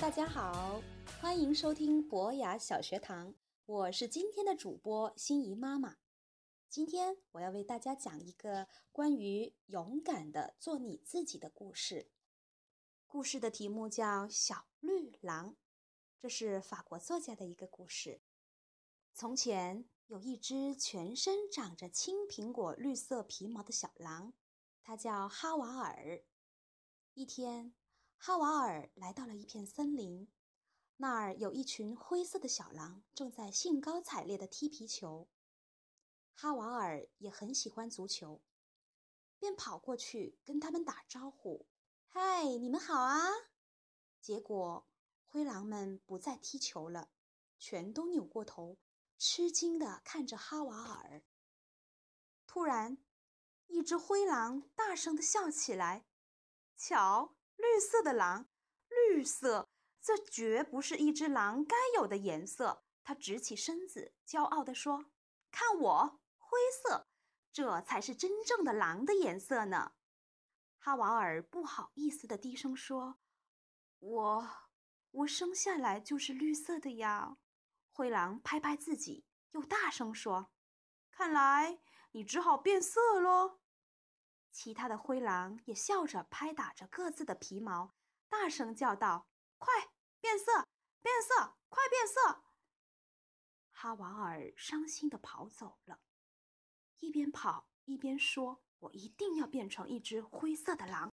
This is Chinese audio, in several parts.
大家好，欢迎收听博雅小学堂，我是今天的主播心怡妈妈。今天我要为大家讲一个关于勇敢的做你自己的故事。故事的题目叫《小绿狼》，这是法国作家的一个故事。从前有一只全身长着青苹果绿色皮毛的小狼，它叫哈瓦尔。一天，哈瓦尔来到了一片森林，那儿有一群灰色的小狼正在兴高采烈地踢皮球。哈瓦尔也很喜欢足球，便跑过去跟他们打招呼：“嗨，你们好啊！”结果，灰狼们不再踢球了，全都扭过头，吃惊地看着哈瓦尔。突然，一只灰狼大声地笑起来：“瞧，绿色的狼，绿色，这绝不是一只狼该有的颜色。”它直起身子，骄傲地说：“看我！”灰色，这才是真正的狼的颜色呢。哈瓦尔不好意思地低声说：“我，我生下来就是绿色的呀。”灰狼拍拍自己，又大声说：“看来你只好变色喽。”其他的灰狼也笑着拍打着各自的皮毛，大声叫道：“快变色，变色，快变色！”哈瓦尔伤心的跑走了。一边跑一边说：“我一定要变成一只灰色的狼。”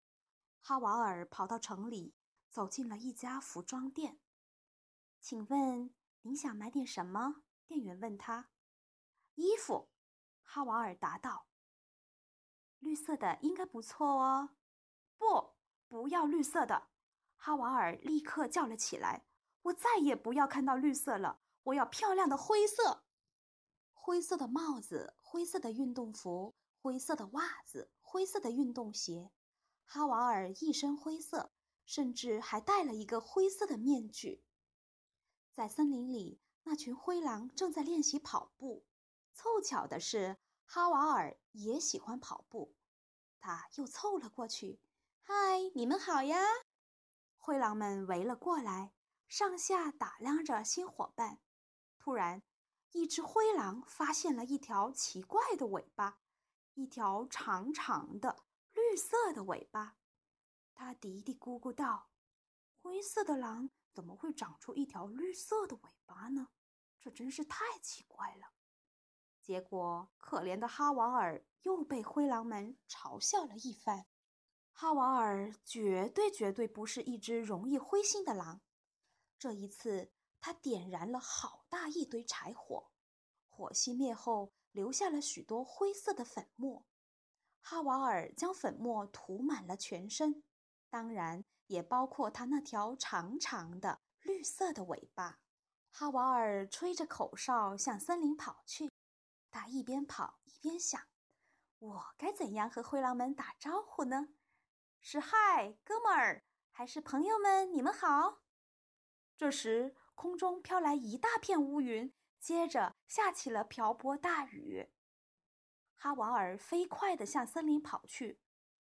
哈瓦尔跑到城里，走进了一家服装店。“请问您想买点什么？”店员问他。“衣服。”哈瓦尔答道。“绿色的应该不错哦。”“不，不要绿色的！”哈瓦尔立刻叫了起来。“我再也不要看到绿色了，我要漂亮的灰色。”灰色的帽子，灰色的运动服，灰色的袜子，灰色的运动鞋。哈瓦尔一身灰色，甚至还戴了一个灰色的面具。在森林里，那群灰狼正在练习跑步。凑巧的是，哈瓦尔也喜欢跑步。他又凑了过去：“嗨，你们好呀！”灰狼们围了过来，上下打量着新伙伴。突然，一只灰狼发现了一条奇怪的尾巴，一条长长的绿色的尾巴。它嘀嘀咕咕道：“灰色的狼怎么会长出一条绿色的尾巴呢？这真是太奇怪了。”结果，可怜的哈瓦尔又被灰狼们嘲笑了一番。哈瓦尔绝对绝对不是一只容易灰心的狼。这一次。他点燃了好大一堆柴火，火熄灭后留下了许多灰色的粉末。哈瓦尔将粉末涂满了全身，当然也包括他那条长长的绿色的尾巴。哈瓦尔吹着口哨向森林跑去，他一边跑一边想：“我该怎样和灰狼们打招呼呢？是嗨，哥们儿，还是朋友们？你们好。”这时。空中飘来一大片乌云，接着下起了瓢泼大雨。哈瓦尔飞快地向森林跑去，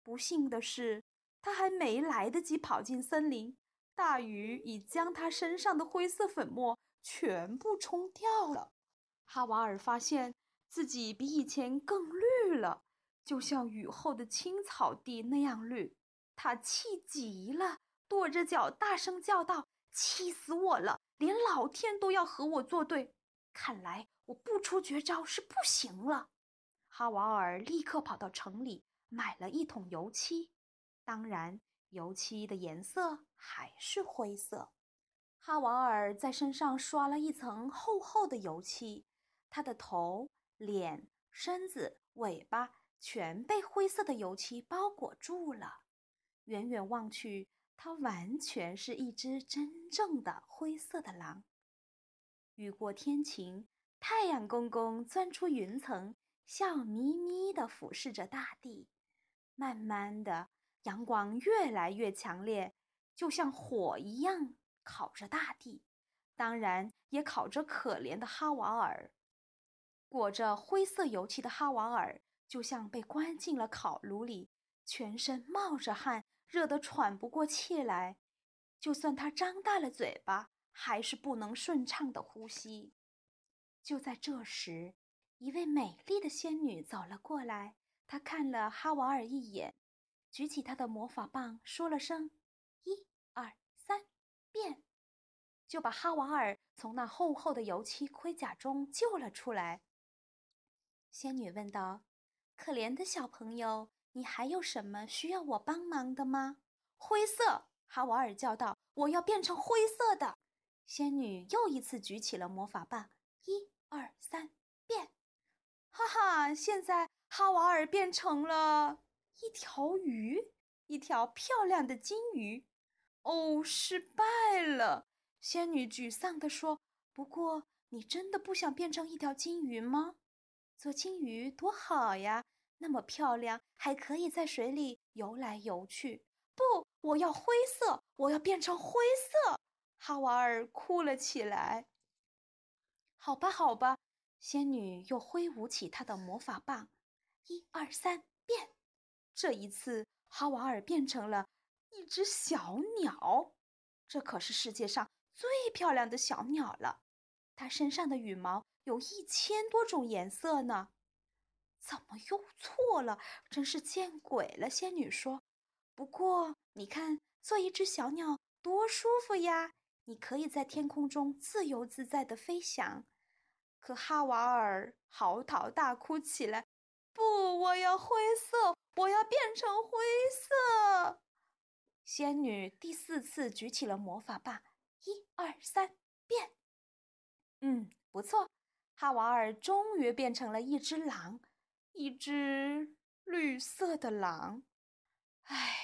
不幸的是，他还没来得及跑进森林，大雨已将他身上的灰色粉末全部冲掉了。哈瓦尔发现自己比以前更绿了，就像雨后的青草地那样绿。他气极了，跺着脚大声叫道：“气死我了！”连老天都要和我作对，看来我不出绝招是不行了。哈瓦尔立刻跑到城里买了一桶油漆，当然，油漆的颜色还是灰色。哈瓦尔在身上刷了一层厚厚的油漆，他的头、脸、身子、尾巴全被灰色的油漆包裹住了。远远望去。它完全是一只真正的灰色的狼。雨过天晴，太阳公公钻出云层，笑眯眯地俯视着大地。慢慢的，阳光越来越强烈，就像火一样烤着大地，当然也烤着可怜的哈瓦尔。裹着灰色油漆的哈瓦尔，就像被关进了烤炉里，全身冒着汗。热得喘不过气来，就算他张大了嘴巴，还是不能顺畅的呼吸。就在这时，一位美丽的仙女走了过来。她看了哈瓦尔一眼，举起她的魔法棒，说了声“一二三，变”，就把哈瓦尔从那厚厚的油漆盔甲中救了出来。仙女问道：“可怜的小朋友，你还有什么需要我帮忙的吗？”灰色，哈瓦尔叫道：“我要变成灰色的。”仙女又一次举起了魔法棒，一。二三变，哈哈！现在哈瓦尔变成了一条鱼，一条漂亮的金鱼。哦，失败了！仙女沮丧地说：“不过，你真的不想变成一条金鱼吗？做金鱼多好呀，那么漂亮，还可以在水里游来游去。”不，我要灰色，我要变成灰色！哈瓦尔哭了起来。好吧，好吧，仙女又挥舞起她的魔法棒，一二三，变！这一次，哈瓦尔变成了一只小鸟，这可是世界上最漂亮的小鸟了。它身上的羽毛有一千多种颜色呢。怎么又错了？真是见鬼了！仙女说。不过，你看，做一只小鸟多舒服呀！你可以在天空中自由自在的飞翔。可哈瓦尔嚎啕大哭起来：“不，我要灰色，我要变成灰色！”仙女第四次举起了魔法棒，一二三，变！嗯，不错，哈瓦尔终于变成了一只狼，一只绿色的狼。唉，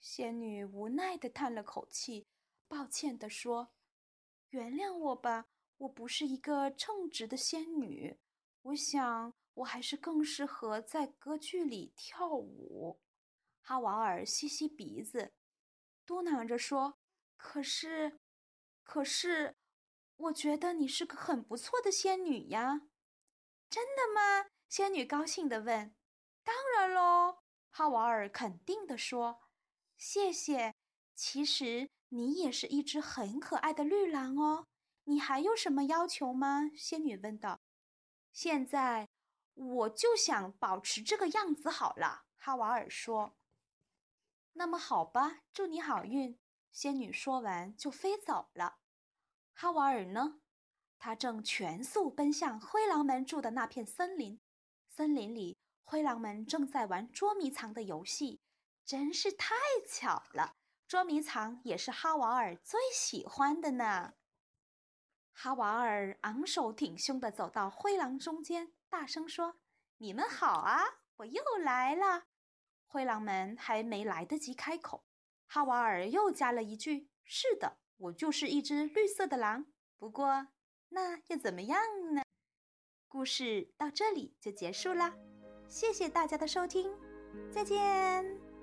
仙女无奈地叹了口气，抱歉地说：“原谅我吧。”我不是一个称职的仙女，我想我还是更适合在歌剧里跳舞。哈瓦尔吸吸鼻子，嘟囔着说：“可是，可是，我觉得你是个很不错的仙女呀。”真的吗？仙女高兴地问。“当然喽！”哈瓦尔肯定地说。“谢谢。其实你也是一只很可爱的绿狼哦。”你还有什么要求吗？仙女问道。现在我就想保持这个样子好了，哈瓦尔说。那么好吧，祝你好运。仙女说完就飞走了。哈瓦尔呢？他正全速奔向灰狼们住的那片森林。森林里，灰狼们正在玩捉迷藏的游戏，真是太巧了。捉迷藏也是哈瓦尔最喜欢的呢。哈瓦尔昂首挺胸地走到灰狼中间，大声说：“你们好啊，我又来了。”灰狼们还没来得及开口，哈瓦尔又加了一句：“是的，我就是一只绿色的狼。不过，那又怎么样呢？”故事到这里就结束啦，谢谢大家的收听，再见。